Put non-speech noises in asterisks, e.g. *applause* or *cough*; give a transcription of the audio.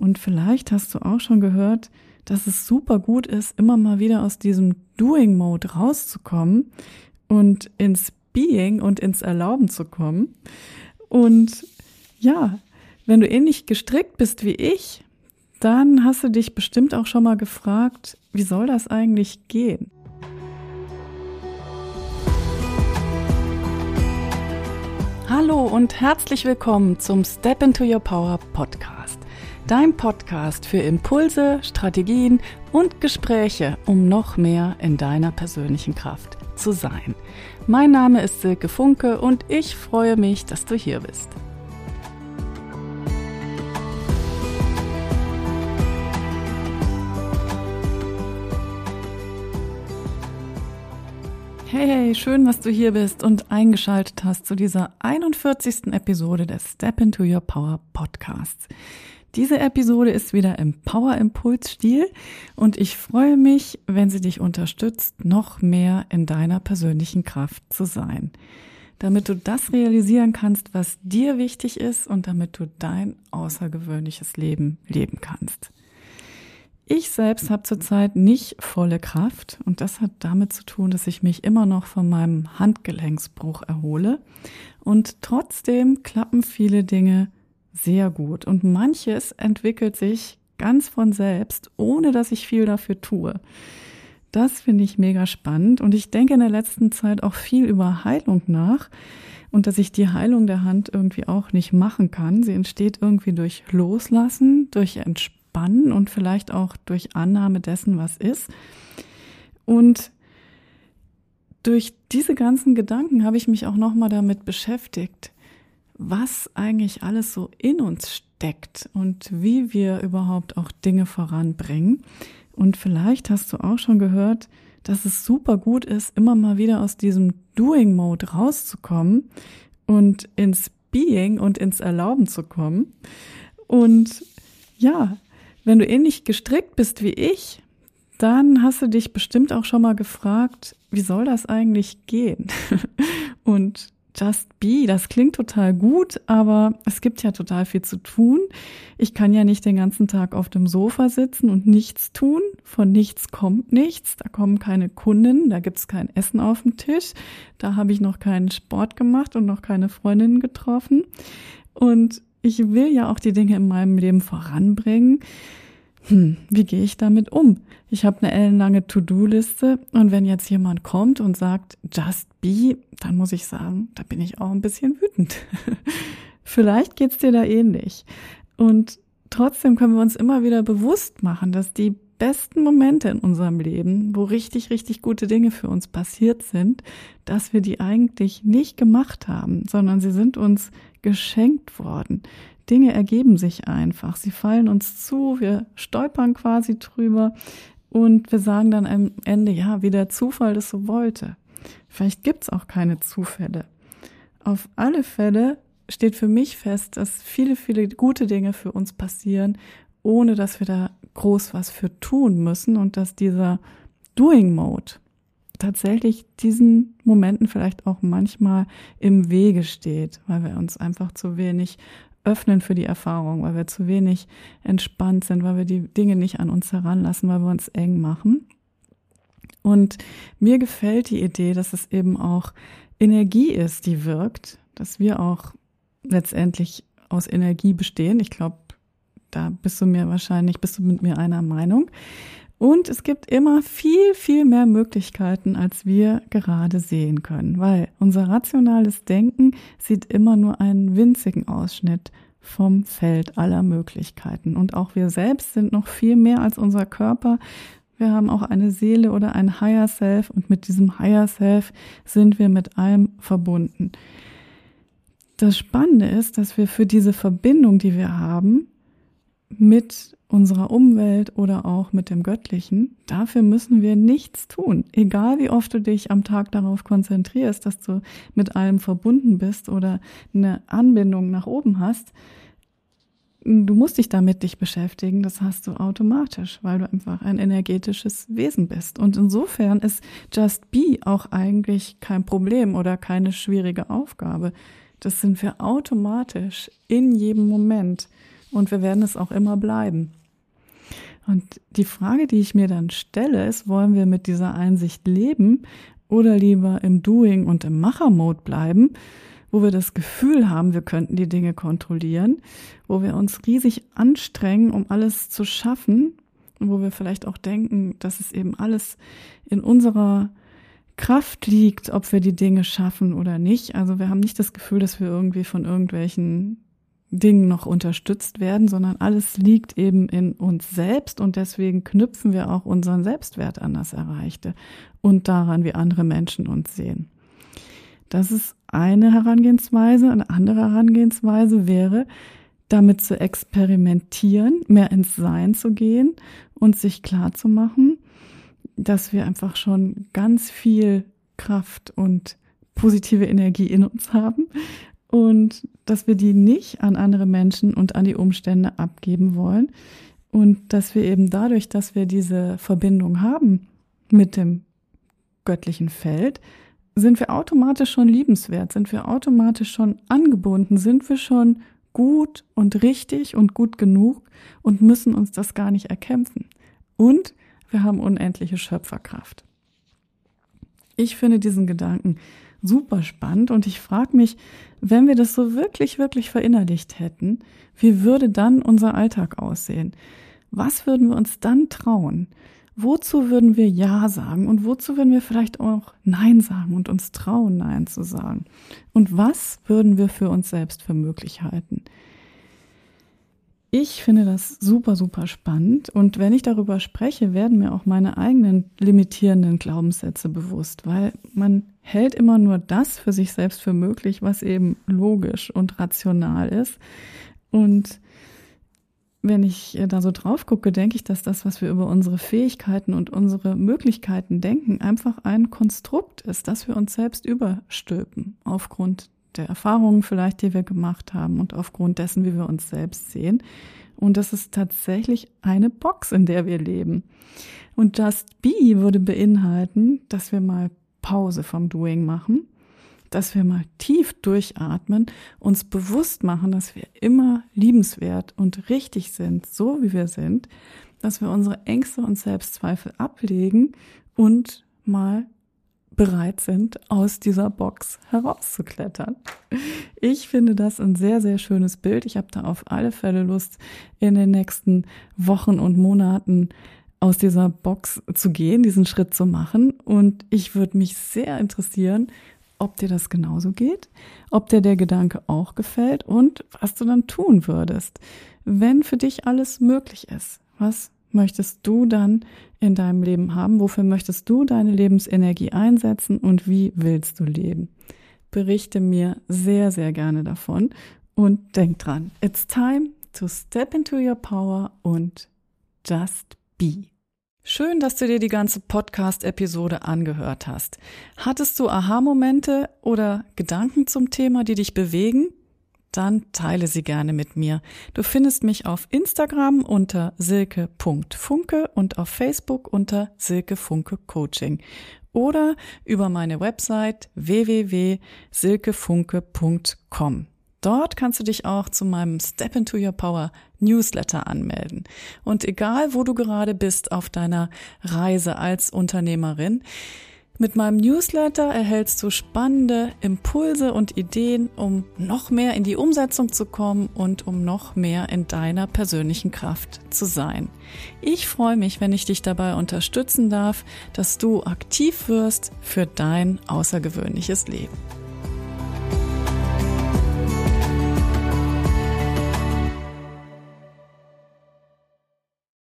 Und vielleicht hast du auch schon gehört, dass es super gut ist, immer mal wieder aus diesem Doing-Mode rauszukommen und ins Being und ins Erlauben zu kommen. Und ja, wenn du ähnlich gestrickt bist wie ich, dann hast du dich bestimmt auch schon mal gefragt, wie soll das eigentlich gehen? Hallo und herzlich willkommen zum Step into Your Power Podcast. Dein Podcast für Impulse, Strategien und Gespräche, um noch mehr in deiner persönlichen Kraft zu sein. Mein Name ist Silke Funke und ich freue mich, dass du hier bist. Hey, hey, schön, dass du hier bist und eingeschaltet hast zu dieser 41. Episode des Step into Your Power Podcasts. Diese Episode ist wieder im Power Impuls Stil und ich freue mich, wenn sie dich unterstützt, noch mehr in deiner persönlichen Kraft zu sein. Damit du das realisieren kannst, was dir wichtig ist und damit du dein außergewöhnliches Leben leben kannst. Ich selbst habe zurzeit nicht volle Kraft und das hat damit zu tun, dass ich mich immer noch von meinem Handgelenksbruch erhole und trotzdem klappen viele Dinge sehr gut und manches entwickelt sich ganz von selbst, ohne dass ich viel dafür tue. Das finde ich mega spannend und ich denke in der letzten Zeit auch viel über Heilung nach und dass ich die Heilung der Hand irgendwie auch nicht machen kann. Sie entsteht irgendwie durch Loslassen, durch Entspannen und vielleicht auch durch Annahme dessen, was ist. Und durch diese ganzen Gedanken habe ich mich auch nochmal damit beschäftigt, was eigentlich alles so in uns steckt und wie wir überhaupt auch Dinge voranbringen. Und vielleicht hast du auch schon gehört, dass es super gut ist, immer mal wieder aus diesem Doing-Mode rauszukommen und ins Being und ins Erlauben zu kommen. Und ja, wenn du ähnlich gestrickt bist wie ich, dann hast du dich bestimmt auch schon mal gefragt, wie soll das eigentlich gehen? *laughs* Und Just Be, das klingt total gut, aber es gibt ja total viel zu tun. Ich kann ja nicht den ganzen Tag auf dem Sofa sitzen und nichts tun. Von nichts kommt nichts. Da kommen keine Kunden, da gibt's kein Essen auf dem Tisch. Da habe ich noch keinen Sport gemacht und noch keine Freundinnen getroffen. Und ich will ja auch die Dinge in meinem Leben voranbringen. Hm, wie gehe ich damit um? Ich habe eine ellenlange To-Do-Liste und wenn jetzt jemand kommt und sagt, just be, dann muss ich sagen, da bin ich auch ein bisschen wütend. *laughs* Vielleicht geht's dir da ähnlich. Und trotzdem können wir uns immer wieder bewusst machen, dass die besten Momente in unserem Leben, wo richtig, richtig gute Dinge für uns passiert sind, dass wir die eigentlich nicht gemacht haben, sondern sie sind uns geschenkt worden. Dinge ergeben sich einfach. Sie fallen uns zu, wir stolpern quasi drüber und wir sagen dann am Ende, ja, wie der Zufall das so wollte. Vielleicht gibt's auch keine Zufälle. Auf alle Fälle steht für mich fest, dass viele, viele gute Dinge für uns passieren, ohne dass wir da groß was für tun müssen und dass dieser Doing Mode tatsächlich diesen Momenten vielleicht auch manchmal im Wege steht, weil wir uns einfach zu wenig öffnen für die Erfahrung, weil wir zu wenig entspannt sind, weil wir die Dinge nicht an uns heranlassen, weil wir uns eng machen. Und mir gefällt die Idee, dass es eben auch Energie ist, die wirkt, dass wir auch letztendlich aus Energie bestehen. Ich glaube, da bist du mir wahrscheinlich, bist du mit mir einer Meinung. Und es gibt immer viel, viel mehr Möglichkeiten, als wir gerade sehen können, weil unser rationales Denken sieht immer nur einen winzigen Ausschnitt vom Feld aller Möglichkeiten. Und auch wir selbst sind noch viel mehr als unser Körper. Wir haben auch eine Seele oder ein Higher Self und mit diesem Higher Self sind wir mit allem verbunden. Das Spannende ist, dass wir für diese Verbindung, die wir haben, mit unserer Umwelt oder auch mit dem Göttlichen, dafür müssen wir nichts tun. Egal wie oft du dich am Tag darauf konzentrierst, dass du mit allem verbunden bist oder eine Anbindung nach oben hast, du musst dich damit dich beschäftigen, das hast du automatisch, weil du einfach ein energetisches Wesen bist. Und insofern ist Just Be auch eigentlich kein Problem oder keine schwierige Aufgabe. Das sind wir automatisch in jedem Moment. und wir werden es auch immer bleiben. Und die Frage, die ich mir dann stelle, ist, wollen wir mit dieser Einsicht leben oder lieber im Doing und im Machermode bleiben, wo wir das Gefühl haben, wir könnten die Dinge kontrollieren, wo wir uns riesig anstrengen, um alles zu schaffen, wo wir vielleicht auch denken, dass es eben alles in unserer Kraft liegt, ob wir die Dinge schaffen oder nicht. Also wir haben nicht das Gefühl, dass wir irgendwie von irgendwelchen Dingen noch unterstützt werden, sondern alles liegt eben in uns selbst und deswegen knüpfen wir auch unseren Selbstwert an das Erreichte und daran, wie andere Menschen uns sehen. Das ist eine Herangehensweise. Eine andere Herangehensweise wäre, damit zu experimentieren, mehr ins Sein zu gehen und sich klar zu machen, dass wir einfach schon ganz viel Kraft und positive Energie in uns haben und dass wir die nicht an andere Menschen und an die Umstände abgeben wollen und dass wir eben dadurch, dass wir diese Verbindung haben mit dem göttlichen Feld, sind wir automatisch schon liebenswert, sind wir automatisch schon angebunden, sind wir schon gut und richtig und gut genug und müssen uns das gar nicht erkämpfen. Und wir haben unendliche Schöpferkraft. Ich finde diesen Gedanken super spannend und ich frage mich, wenn wir das so wirklich, wirklich verinnerlicht hätten, wie würde dann unser Alltag aussehen? Was würden wir uns dann trauen? Wozu würden wir Ja sagen und wozu würden wir vielleicht auch Nein sagen und uns trauen, Nein zu sagen? Und was würden wir für uns selbst für möglich halten? Ich finde das super, super spannend. Und wenn ich darüber spreche, werden mir auch meine eigenen limitierenden Glaubenssätze bewusst, weil man hält immer nur das für sich selbst für möglich, was eben logisch und rational ist. Und wenn ich da so drauf gucke, denke ich, dass das, was wir über unsere Fähigkeiten und unsere Möglichkeiten denken, einfach ein Konstrukt ist, das wir uns selbst überstülpen, aufgrund der Erfahrungen vielleicht, die wir gemacht haben und aufgrund dessen, wie wir uns selbst sehen. Und das ist tatsächlich eine Box, in der wir leben. Und Just Be würde beinhalten, dass wir mal Pause vom Doing machen dass wir mal tief durchatmen, uns bewusst machen, dass wir immer liebenswert und richtig sind, so wie wir sind, dass wir unsere Ängste und Selbstzweifel ablegen und mal bereit sind, aus dieser Box herauszuklettern. Ich finde das ein sehr, sehr schönes Bild. Ich habe da auf alle Fälle Lust, in den nächsten Wochen und Monaten aus dieser Box zu gehen, diesen Schritt zu machen. Und ich würde mich sehr interessieren, ob dir das genauso geht, ob dir der Gedanke auch gefällt und was du dann tun würdest, wenn für dich alles möglich ist. Was möchtest du dann in deinem Leben haben? Wofür möchtest du deine Lebensenergie einsetzen und wie willst du leben? Berichte mir sehr, sehr gerne davon und denk dran, it's time to step into your power und just be. Schön, dass du dir die ganze Podcast-Episode angehört hast. Hattest du Aha-Momente oder Gedanken zum Thema, die dich bewegen? Dann teile sie gerne mit mir. Du findest mich auf Instagram unter silke.funke und auf Facebook unter Silke Funke Coaching oder über meine Website www.silkefunke.com. Dort kannst du dich auch zu meinem Step into Your Power Newsletter anmelden. Und egal, wo du gerade bist auf deiner Reise als Unternehmerin, mit meinem Newsletter erhältst du spannende Impulse und Ideen, um noch mehr in die Umsetzung zu kommen und um noch mehr in deiner persönlichen Kraft zu sein. Ich freue mich, wenn ich dich dabei unterstützen darf, dass du aktiv wirst für dein außergewöhnliches Leben.